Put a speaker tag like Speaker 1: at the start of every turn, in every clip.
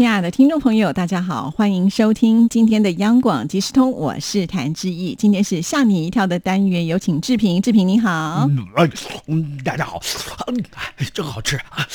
Speaker 1: 亲爱的听众朋友，大家好，欢迎收听今天的央广即时通，我是谭志毅。今天是吓你一跳的单元，有请志平。志平你好，
Speaker 2: 嗯，大家好，嗯，真好吃啊！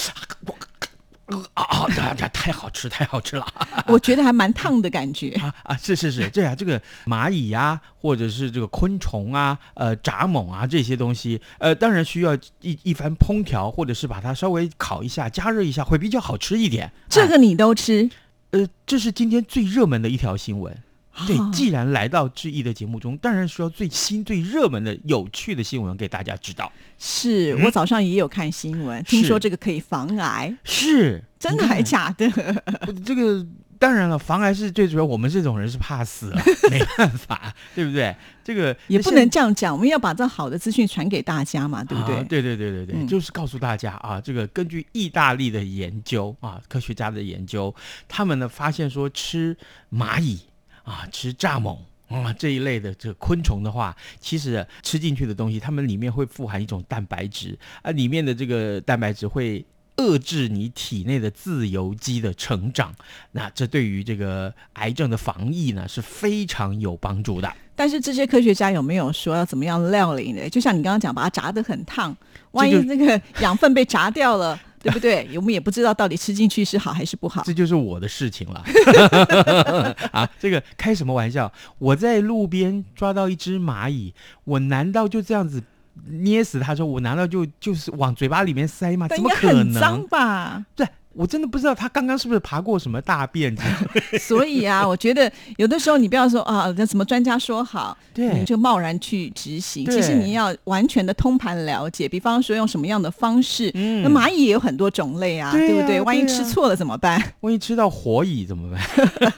Speaker 2: 啊啊，这太好吃，太好吃了！
Speaker 1: 我觉得还蛮烫的感觉
Speaker 2: 啊啊，是是是，这样这个蚂蚁呀，或者是这个昆虫啊，呃，蚱蜢啊这些东西，呃，当然需要一一番烹调，或者是把它稍微烤一下、加热一下，会比较好吃一点。
Speaker 1: 这个你都吃？
Speaker 2: 呃，这是今天最热门的一条新闻。对，既然来到志毅的节目中，当然需要最新、最热门的、有趣的新闻给大家知道。
Speaker 1: 是我早上也有看新闻，听说这个可以防癌，
Speaker 2: 是
Speaker 1: 真的还假的？
Speaker 2: 这个当然了，防癌是最主要。我们这种人是怕死了，没办法，对不对？这个
Speaker 1: 也不能这样讲，我们要把这好的资讯传给大家嘛，对不对？
Speaker 2: 对对对对对，就是告诉大家啊，这个根据意大利的研究啊，科学家的研究，他们呢发现说吃蚂蚁。啊，吃蚱蜢啊这一类的这个昆虫的话，其实吃进去的东西，它们里面会富含一种蛋白质啊，里面的这个蛋白质会遏制你体内的自由基的成长，那这对于这个癌症的防疫呢是非常有帮助的。
Speaker 1: 但是这些科学家有没有说要怎么样料理呢？就像你刚刚讲，把它炸得很烫，万一那个养分被炸掉了。对不对？我们也不知道到底吃进去是好还是不好。
Speaker 2: 这就是我的事情了。啊，这个开什么玩笑？我在路边抓到一只蚂蚁，我难道就这样子捏死它？说我难道就就是往嘴巴里面塞吗？怎么可能？
Speaker 1: 脏吧？
Speaker 2: 对。我真的不知道他刚刚是不是爬过什么大便，
Speaker 1: 所以啊，我觉得有的时候你不要说啊，那什么专家说好，
Speaker 2: 对，
Speaker 1: 就贸然去执行。其实你要完全的通盘了解，比方说用什么样的方式。那蚂蚁也有很多种类啊，对不对？万一吃错了怎么办？
Speaker 2: 万一吃到火蚁怎么办？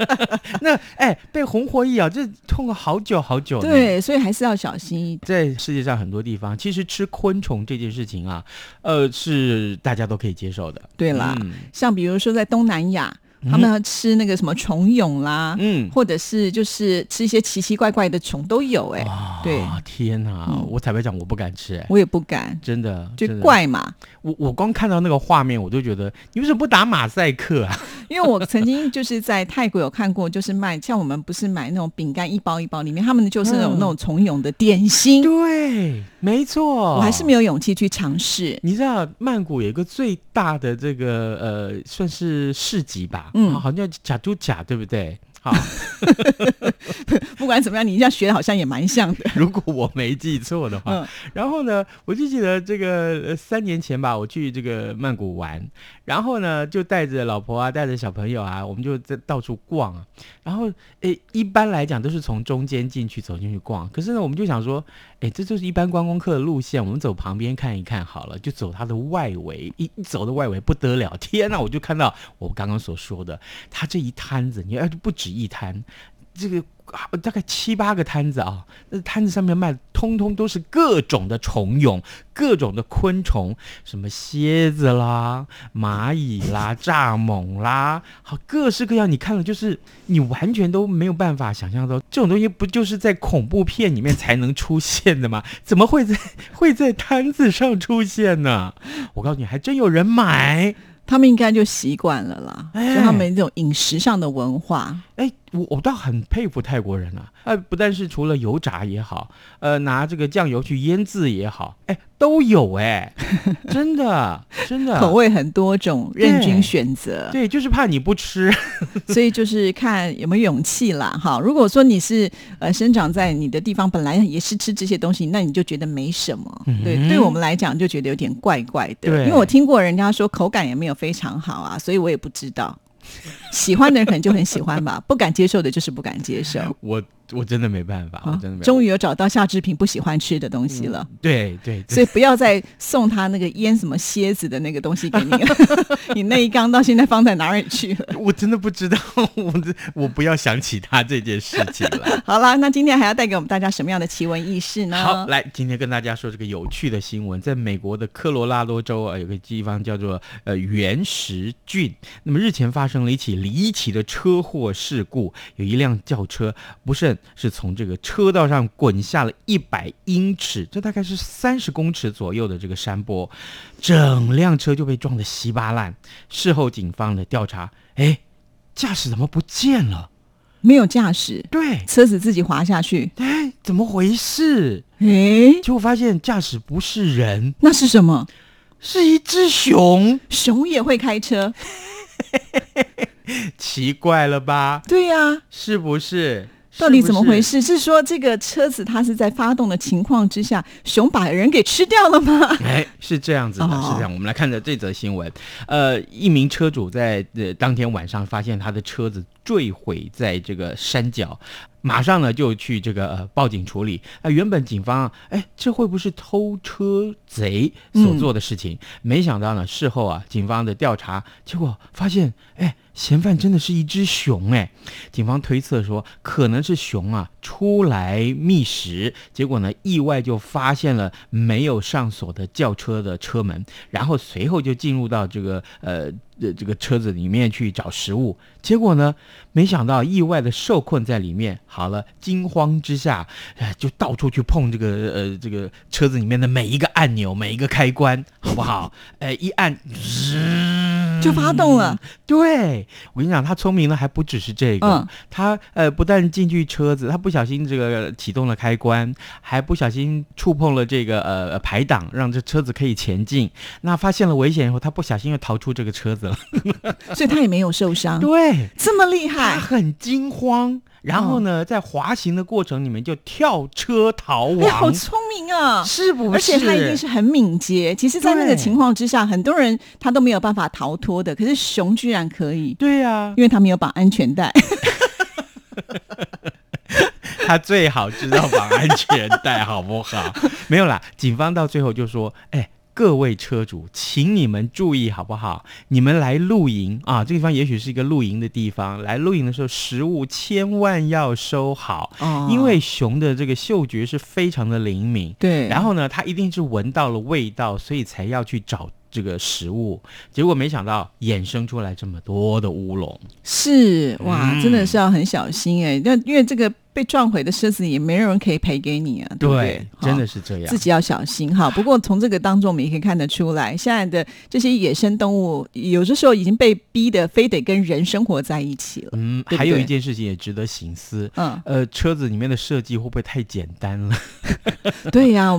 Speaker 2: 那哎，被红火蚁咬，这痛了好久好久。
Speaker 1: 对，所以还是要小心一点。
Speaker 2: 在世界上很多地方，其实吃昆虫这件事情啊，呃，是大家都可以接受的。
Speaker 1: 对啦。像比如说在东南亚。他们要吃那个什么虫蛹啦，嗯，或者是就是吃一些奇奇怪怪的虫都有哎，对，
Speaker 2: 天哪，我坦白讲我不敢吃，
Speaker 1: 我也不敢，
Speaker 2: 真的，
Speaker 1: 就怪嘛。
Speaker 2: 我我光看到那个画面，我就觉得你为什么不打马赛克啊？
Speaker 1: 因为我曾经就是在泰国有看过，就是卖像我们不是买那种饼干一包一包，里面他们就是那种那种虫蛹的点心，
Speaker 2: 对，没错，
Speaker 1: 我还是没有勇气去尝试。
Speaker 2: 你知道曼谷有一个最大的这个呃，算是市集吧。嗯，好像假猪假，对不对？好，
Speaker 1: 不管怎么样，你这样学好像也蛮像的。
Speaker 2: 如果我没记错的话，然后呢，我就记得这个三年前吧，我去这个曼谷玩，然后呢，就带着老婆啊，带着小朋友啊，我们就在到处逛啊。然后，诶，一般来讲都是从中间进去走进去逛，可是呢，我们就想说，哎，这就是一般观光客的路线，我们走旁边看一看好了，就走它的外围。一一走的外围不得了，天哪！我就看到我刚刚所说的，它这一摊子，你要不止。一摊，这个大概七八个摊子啊，那摊子上面卖的，通通都是各种的虫蛹，各种的昆虫，什么蝎子啦、蚂蚁啦、蚱蜢啦，好各式各样。你看了就是你完全都没有办法想象到，这种东西不就是在恐怖片里面才能出现的吗？怎么会在会在摊子上出现呢？我告诉你，还真有人买。
Speaker 1: 他们应该就习惯了啦，就他们这种饮食上的文化。
Speaker 2: 哎，我我倒很佩服泰国人啊，呃，不但是除了油炸也好，呃，拿这个酱油去腌制也好，哎，都有哎，真的真的
Speaker 1: 口味很多种，任君选择。
Speaker 2: 对，就是怕你不吃，
Speaker 1: 所以就是看有没有勇气啦。哈，如果说你是呃生长在你的地方，本来也是吃这些东西，那你就觉得没什么。对，对我们来讲就觉得有点怪怪的。因为我听过人家说口感也没有非常好啊，所以我也不知道。喜欢的人可能就很喜欢吧，不敢接受的就是不敢接受。
Speaker 2: 我我真的没办法，我真的没。
Speaker 1: 终于有找到夏志平不喜欢吃的东西了。
Speaker 2: 对对，
Speaker 1: 所以不要再送他那个腌什么蝎子的那个东西给你了。你那一缸到现在放在哪里去了？
Speaker 2: 我真的不知道，我我不要想起他这件事情了。
Speaker 1: 好了，那今天还要带给我们大家什么样的奇闻异事呢？
Speaker 2: 好，来今天跟大家说这个有趣的新闻，在美国的科罗拉多州啊，有个地方叫做呃原石郡。那么日前发生了一起离奇的车祸事故，有一辆轿车不慎。是从这个车道上滚下了一百英尺，这大概是三十公尺左右的这个山坡，整辆车就被撞得稀巴烂。事后警方的调查，哎，驾驶怎么不见了？
Speaker 1: 没有驾驶，
Speaker 2: 对，
Speaker 1: 车子自己滑下去。
Speaker 2: 哎，怎么回事？
Speaker 1: 哎，
Speaker 2: 结果发现驾驶不是人，
Speaker 1: 那是什么？
Speaker 2: 是一只熊。
Speaker 1: 熊也会开车？
Speaker 2: 奇怪了吧？
Speaker 1: 对呀，
Speaker 2: 是不是？
Speaker 1: 到底怎么回事？是说这个车子它是在发动的情况之下，熊把人给吃掉了吗？
Speaker 2: 哎，是这样子的，是这样。我们来看着这则新闻。呃，一名车主在呃当天晚上发现他的车子坠毁在这个山脚。马上呢就去这个呃报警处理。那原本警方哎，这会不会是偷车贼所做的事情？没想到呢，事后啊，警方的调查结果发现，哎，嫌犯真的是一只熊哎。警方推测说，可能是熊啊出来觅食，结果呢意外就发现了没有上锁的轿车的车门，然后随后就进入到这个呃。这个车子里面去找食物，结果呢，没想到意外的受困在里面。好了，惊慌之下，哎，就到处去碰这个呃，这个车子里面的每一个按钮、每一个开关，好不好？哎，一按，
Speaker 1: 就发动了。
Speaker 2: 对我跟你讲，他聪明的还不只是这个，他呃，不但进去车子，他不小心这个启动了开关，还不小心触碰了这个呃排挡，让这车子可以前进。那发现了危险以后，他不小心又逃出这个车子了。
Speaker 1: 所以他也没有受伤，
Speaker 2: 对，
Speaker 1: 这么厉害，
Speaker 2: 他很惊慌，然后呢，在滑行的过程里面就跳车逃亡，
Speaker 1: 好聪明啊，
Speaker 2: 是不？
Speaker 1: 而且他一定是很敏捷。其实，在那个情况之下，很多人他都没有办法逃脱的，可是熊居然可以，
Speaker 2: 对呀，
Speaker 1: 因为他没有绑安全带，
Speaker 2: 他最好知道绑安全带，好不好？没有啦，警方到最后就说，哎。各位车主，请你们注意好不好？你们来露营啊，这个地方也许是一个露营的地方。来露营的时候，食物千万要收好，因为熊的这个嗅觉是非常的灵敏。
Speaker 1: 对，
Speaker 2: 然后呢，它一定是闻到了味道，所以才要去找这个食物。结果没想到衍生出来这么多的乌龙。
Speaker 1: 是哇，真的是要很小心哎，那因为这个。被撞毁的车子也没人可以赔给你啊，对不对？
Speaker 2: 真的是这样，
Speaker 1: 自己要小心哈。不过从这个当中，我们也可以看得出来，现在的这些野生动物，有的时候已经被逼的非得跟人生活在一起了。嗯，
Speaker 2: 还有一件事情也值得醒思，嗯，呃，车子里面的设计会不会太简单了？
Speaker 1: 对呀，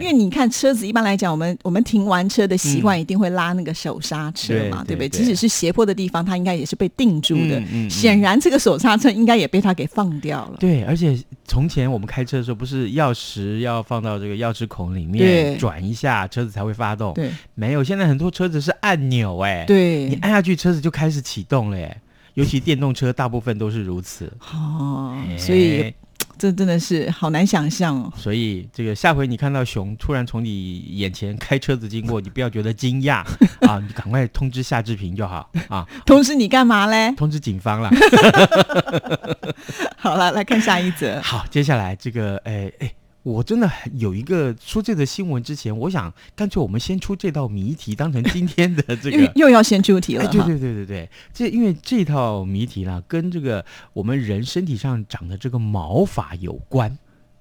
Speaker 1: 因为你看车子一般来讲，我们我们停完车的习惯一定会拉那个手刹车嘛，对不对？即使是斜坡的地方，它应该也是被定住的。显然，这个手刹车应该也被它给放掉了。
Speaker 2: 对，而且从前我们开车的时候，不是钥匙要放到这个钥匙孔里面转一下，车子才会发动。
Speaker 1: 对，
Speaker 2: 没有，现在很多车子是按钮，哎，
Speaker 1: 对
Speaker 2: 你按下去，车子就开始启动了，哎，尤其电动车大部分都是如此。
Speaker 1: 哦，所以。这真的是好难想象哦！
Speaker 2: 所以这个下回你看到熊突然从你眼前开车子经过，你不要觉得惊讶 啊，你赶快通知夏志平就好啊。
Speaker 1: 通知你干嘛嘞？
Speaker 2: 通知警方了。
Speaker 1: 好了，来看下一则。
Speaker 2: 好，接下来这个，哎哎。我真的有一个说这个新闻之前，我想干脆我们先出这道谜题，当成今天的这个
Speaker 1: 又 要先出题了。
Speaker 2: 对对对对对，这因为这套谜题呢，跟这个我们人身体上长的这个毛发有关，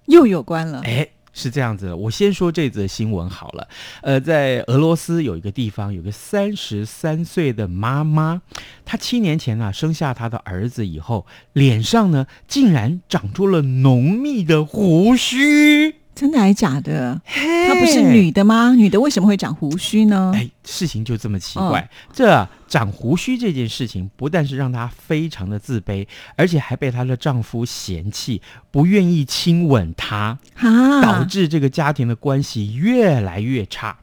Speaker 1: 又有关了。
Speaker 2: 哎。是这样子，我先说这则新闻好了。呃，在俄罗斯有一个地方，有个三十三岁的妈妈，她七年前啊生下她的儿子以后，脸上呢竟然长出了浓密的胡须。
Speaker 1: 真的还是假的？她不是女的吗？女的为什么会长胡须呢？
Speaker 2: 哎，事情就这么奇怪。这长胡须这件事情，不但是让她非常的自卑，而且还被她的丈夫嫌弃，不愿意亲吻她，导致这个家庭的关系越来越差。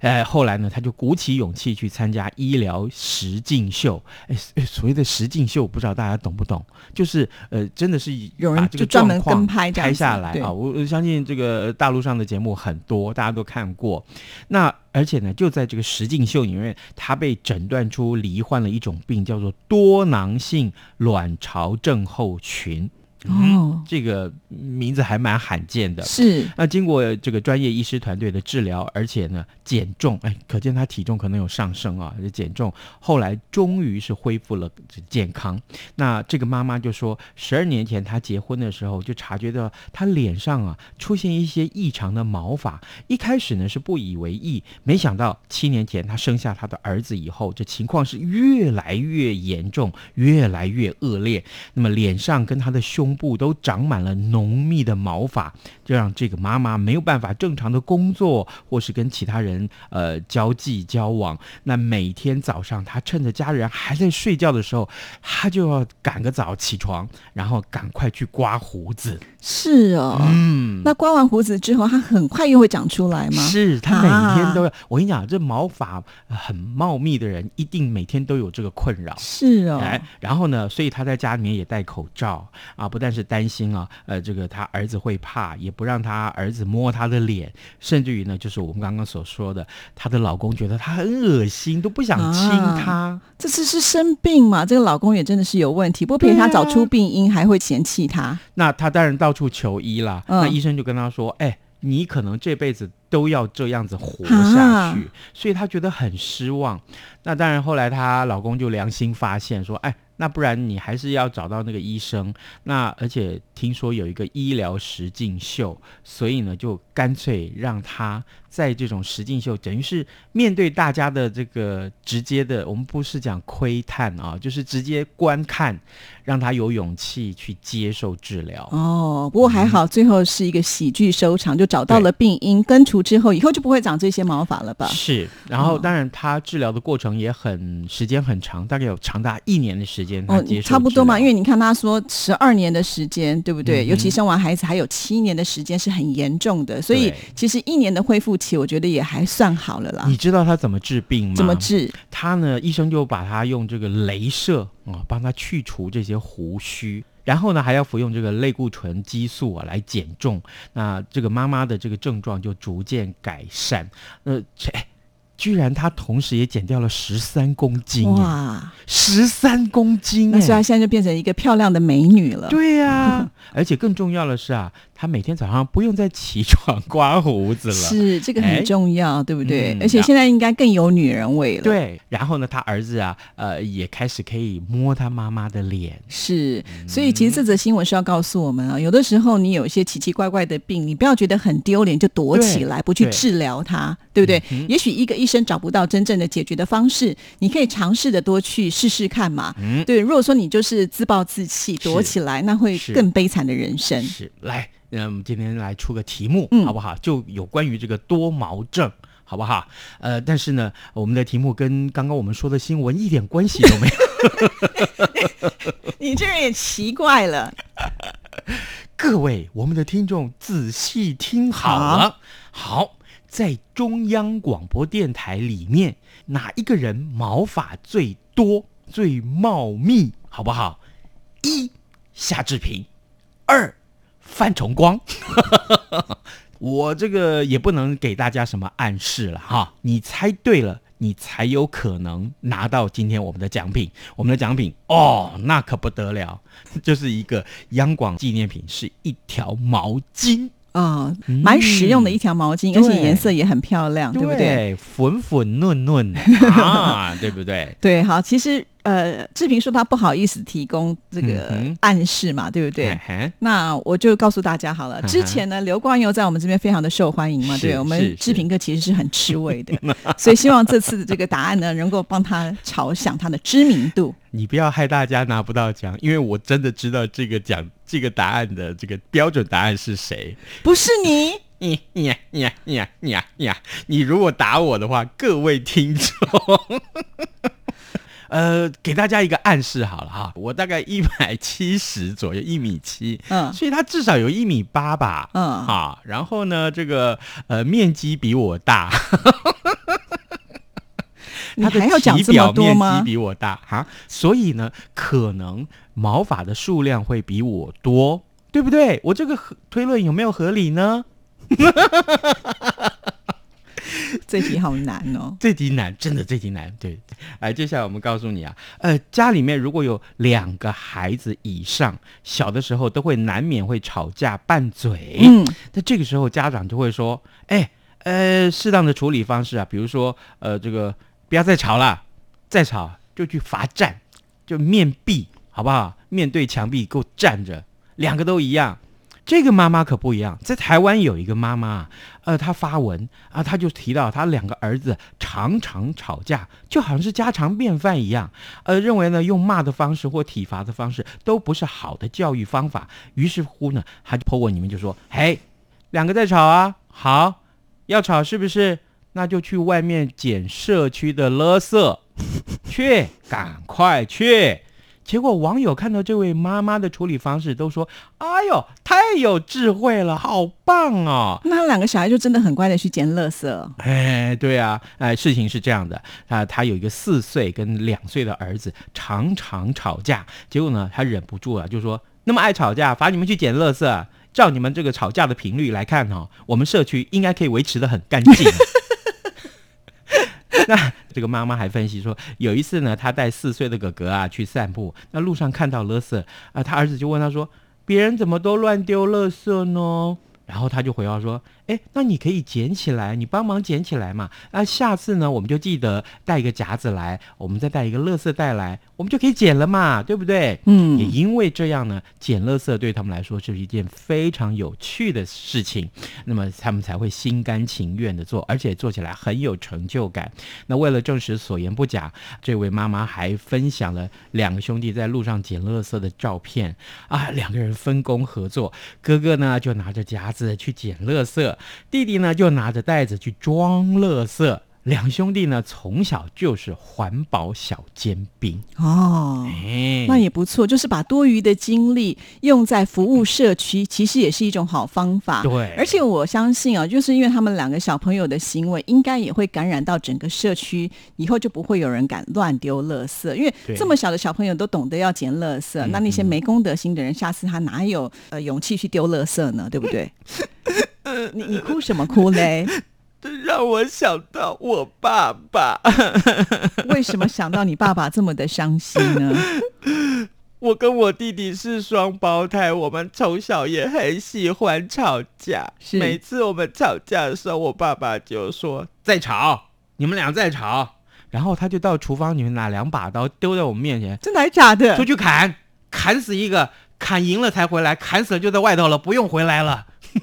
Speaker 2: 呃，后来呢，他就鼓起勇气去参加医疗实境秀。哎，所谓的实境秀，不知道大家懂不懂？就是呃，真的是
Speaker 1: 有人就专门跟拍
Speaker 2: 拍下来啊。我我相信这个大陆上的节目很多，大家都看过。那而且呢，就在这个实境秀里面，他被诊断出罹患了一种病，叫做多囊性卵巢症候群。哦，这个名字还蛮罕见的。
Speaker 1: 是，
Speaker 2: 那经过这个专业医师团队的治疗，而且呢减重，哎，可见他体重可能有上升啊，减重，后来终于是恢复了健康。那这个妈妈就说，十二年前她结婚的时候就察觉到她脸上啊出现一些异常的毛发，一开始呢是不以为意，没想到七年前她生下她的儿子以后，这情况是越来越严重，越来越恶劣。那么脸上跟她的胸。部都长满了浓密的毛发，就让这个妈妈没有办法正常的工作，或是跟其他人呃交际交往。那每天早上，她趁着家人还在睡觉的时候，她就要赶个早起床，然后赶快去刮胡子。
Speaker 1: 是哦，嗯，那刮完胡子之后，它很快又会长出来吗？
Speaker 2: 是，她每天都要。我跟你讲，这毛发很茂密的人，一定每天都有这个困扰。
Speaker 1: 是哦，
Speaker 2: 哎，然后呢，所以她在家里面也戴口罩啊，不。但是担心啊，呃，这个他儿子会怕，也不让他儿子摸他的脸，甚至于呢，就是我们刚刚所说的，她的老公觉得她很恶心，都不想亲她。
Speaker 1: 这次是生病嘛？这个老公也真的是有问题，不陪她找出病因，还会嫌弃她。
Speaker 2: 那她当然到处求医了。那医生就跟她说：“哎，你可能这辈子都要这样子活下去。”所以她觉得很失望。那当然，后来她老公就良心发现说：“哎。”那不然你还是要找到那个医生。那而且听说有一个医疗实境秀，所以呢就干脆让他在这种实境秀，等于是面对大家的这个直接的，我们不是讲窥探啊，就是直接观看，让他有勇气去接受治疗。
Speaker 1: 哦，不过还好，最后是一个喜剧收场，就找到了病因，根除之后，以后就不会长这些毛发了吧？
Speaker 2: 是。然后当然他治疗的过程也很时间很长，大概有长达一年的时间。哦，
Speaker 1: 差不多嘛，因为你看他说十二年的时间，对不对？尤其生完孩子还有七年的时间是很严重的，所以其实一年的恢复期，我觉得也还算好了啦。
Speaker 2: 你知道他怎么治病吗？
Speaker 1: 怎么治？
Speaker 2: 他呢，医生就把他用这个镭射啊，帮他去除这些胡须，然后呢，还要服用这个类固醇激素啊来减重。那这个妈妈的这个症状就逐渐改善。呃，切。居然她同时也减掉了十三公斤哇！十三公斤，
Speaker 1: 那所以她现在就变成一个漂亮的美女了。
Speaker 2: 对呀，而且更重要的是啊。她每天早上不用再起床刮胡子了，
Speaker 1: 是这个很重要，对不对？而且现在应该更有女人味了。
Speaker 2: 对，然后呢，他儿子啊，呃，也开始可以摸他妈妈的脸。
Speaker 1: 是，所以其实这则新闻是要告诉我们啊，有的时候你有一些奇奇怪怪的病，你不要觉得很丢脸就躲起来不去治疗它，对不对？也许一个医生找不到真正的解决的方式，你可以尝试的多去试试看嘛。嗯，对。如果说你就是自暴自弃躲起来，那会更悲惨的人生。
Speaker 2: 是，来。那我们今天来出个题目，好不好？就有关于这个多毛症，好不好？呃，但是呢，我们的题目跟刚刚我们说的新闻一点关系都没有。
Speaker 1: 你这人也奇怪了。
Speaker 2: 各位，我们的听众仔细听好了。好，在中央广播电台里面，哪一个人毛发最多、最茂密？好不好？一夏志平，二。范崇光，我这个也不能给大家什么暗示了哈，你猜对了，你才有可能拿到今天我们的奖品。我们的奖品哦，那可不得了，就是一个央广纪念品，是一条毛巾。
Speaker 1: 啊，蛮实用的一条毛巾，而且颜色也很漂亮，对不对？
Speaker 2: 粉粉嫩嫩 啊，对不对？
Speaker 1: 对，好，其实呃，志平说他不好意思提供这个暗示嘛，对不对？那我就告诉大家好了，之前呢，刘光佑在我们这边非常的受欢迎嘛，对我们志平哥其实是很吃味的，所以希望这次的这个答案呢，能够帮他朝向他的知名度。
Speaker 2: 你不要害大家拿不到奖，因为我真的知道这个奖这个答案的这个标准答案是谁，
Speaker 1: 不是你。
Speaker 2: 你你你你你你，你如果打我的话，各位听众，呃，给大家一个暗示好了哈，我大概一百七十左右，一米七，嗯，所以他至少有一米八吧，嗯，好，然后呢，这个呃面积比我大。它的
Speaker 1: 体
Speaker 2: 表面积比我大哈，所以呢，可能毛发的数量会比我多，对不对？我这个推论有没有合理呢？
Speaker 1: 这题好难哦！
Speaker 2: 这题难，真的这题难。对，来，接下来我们告诉你啊，呃，家里面如果有两个孩子以上，小的时候都会难免会吵架拌嘴。嗯，那这个时候家长就会说，哎，呃，适当的处理方式啊，比如说，呃，这个不要再吵了，再吵就去罚站，就面壁，好不好？面对墙壁给我站着，两个都一样。这个妈妈可不一样，在台湾有一个妈妈，呃，她发文啊，她就提到她两个儿子常常吵架，就好像是家常便饭一样，呃，认为呢用骂的方式或体罚的方式都不是好的教育方法。于是乎呢，他就泼我，你们就说，嘿，两个在吵啊，好，要吵是不是？那就去外面捡社区的垃圾，去，赶快去。结果网友看到这位妈妈的处理方式，都说：“哎呦，太有智慧了，好棒哦！”
Speaker 1: 那两个小孩就真的很乖的去捡垃圾。
Speaker 2: 哎，对啊，哎，事情是这样的啊，他有一个四岁跟两岁的儿子，常常吵架。结果呢，他忍不住了，就说：“那么爱吵架，罚你们去捡垃圾。照你们这个吵架的频率来看哈，我们社区应该可以维持的很干净。” 那这个妈妈还分析说，有一次呢，她带四岁的哥哥啊去散步，那路上看到垃圾啊，她儿子就问她说：“别人怎么都乱丢垃圾呢？”然后他就回话说：“哎，那你可以捡起来，你帮忙捡起来嘛。那下次呢，我们就记得带一个夹子来，我们再带一个垃圾袋来，我们就可以捡了嘛，对不对？嗯，也因为这样呢，捡垃圾对他们来说是一件非常有趣的事情，那么他们才会心甘情愿的做，而且做起来很有成就感。那为了证实所言不假，这位妈妈还分享了两个兄弟在路上捡垃圾的照片啊，两个人分工合作，哥哥呢就拿着夹。子去捡垃圾，弟弟呢就拿着袋子去装垃圾。两兄弟呢，从小就是环保小尖兵
Speaker 1: 哦，那也不错，就是把多余的精力用在服务社区，其实也是一种好方法。
Speaker 2: 对，
Speaker 1: 而且我相信啊，就是因为他们两个小朋友的行为，应该也会感染到整个社区，以后就不会有人敢乱丢垃圾。因为这么小的小朋友都懂得要捡垃圾，那那些没公德心的人，下次他哪有呃勇气去丢垃圾呢？对不对？你你哭什么哭嘞？
Speaker 2: 这让我想到我爸爸。
Speaker 1: 为什么想到你爸爸这么的伤心呢？
Speaker 2: 我跟我弟弟是双胞胎，我们从小也很喜欢吵架。每次我们吵架的时候，我爸爸就说：“再吵，你们俩再吵。”然后他就到厨房里面拿两把刀丢在我们面前，
Speaker 1: 真的假的？
Speaker 2: 出去砍，砍死一个，砍赢了才回来，砍死了就在外头了，不用回来了。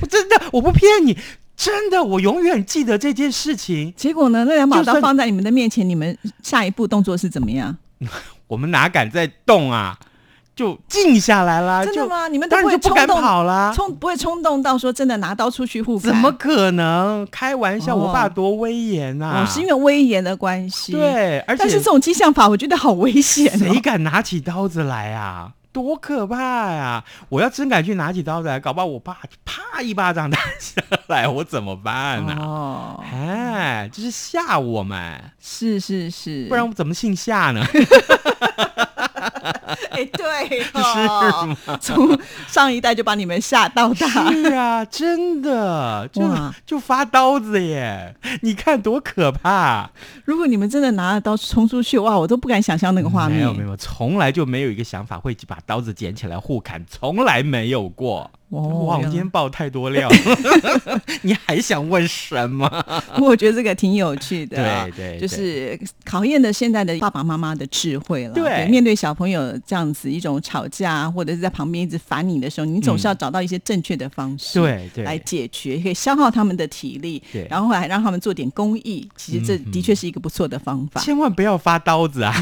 Speaker 2: 我真的，我不骗你。真的，我永远记得这件事情。
Speaker 1: 结果呢，那两把刀放在你们的面前，你们下一步动作是怎么样？
Speaker 2: 我们哪敢再动啊？就静下来了。
Speaker 1: 真的吗？你们
Speaker 2: 当然就不敢跑
Speaker 1: 了，冲不会冲动到说真的拿刀出去互砍？
Speaker 2: 怎么可能？开玩笑，我爸多威严呐！
Speaker 1: 是因为威严的关系。
Speaker 2: 对，而且
Speaker 1: 但是这种激将法，我觉得好危险。
Speaker 2: 谁敢拿起刀子来啊？多可怕呀！我要真敢去拿起刀子来，搞不好我爸啪一巴掌打下来，我怎么办呢？哦，哎，这是吓我们，
Speaker 1: 是是是，
Speaker 2: 不然我怎么姓夏呢？
Speaker 1: 哎，对，是从上一代就把你们吓到大，
Speaker 2: 是啊，真的，就就发刀子耶！你看多可怕！
Speaker 1: 如果你们真的拿着刀冲出去，哇，我都不敢想象那个画面。
Speaker 2: 没有没有，从来就没有一个想法会把刀子捡起来互砍，从来没有过。哇！我今天爆太多料，你还想问什么？
Speaker 1: 我觉得这个挺有趣的，
Speaker 2: 对对，
Speaker 1: 就是考验的现在的爸爸妈妈的智慧了。
Speaker 2: 对，
Speaker 1: 面对小朋友这样子一种吵架，或者是在旁边一直烦你的时候，你总是要找到一些正确的方式，
Speaker 2: 对对，
Speaker 1: 来解决，可以消耗他们的体力，
Speaker 2: 对，
Speaker 1: 然后还让他们做点公益。其实这的确是一个不错的方法。
Speaker 2: 千万不要发刀子啊！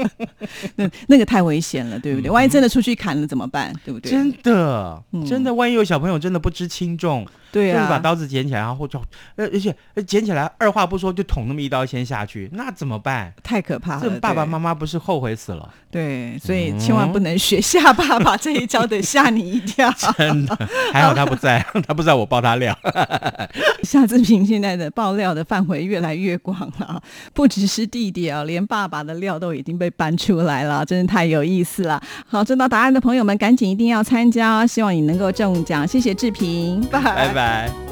Speaker 1: 那那个太危险了，对不对？万一真的出去砍了怎么办？对不对？
Speaker 2: 真的，真的，万一有小朋友真的不知轻重，
Speaker 1: 对
Speaker 2: 啊，就是把刀子捡起来，然后就呃，而且捡起来二话不说就捅那么一刀先下去，那怎么办？
Speaker 1: 太可怕了！
Speaker 2: 这爸爸妈妈不是后悔死了？
Speaker 1: 对，所以千万不能学下爸爸这一招，得吓你一跳。
Speaker 2: 真的，还好他不在，他不在我爆他料。
Speaker 1: 夏志平现在的爆料的范围越来越广了，不只是弟弟啊，连爸爸的料都已经被搬出来了，真的太有意思了。好，知道答案的朋友们赶紧一定要参加，希望你能够中奖。谢谢志平，拜
Speaker 2: 拜拜。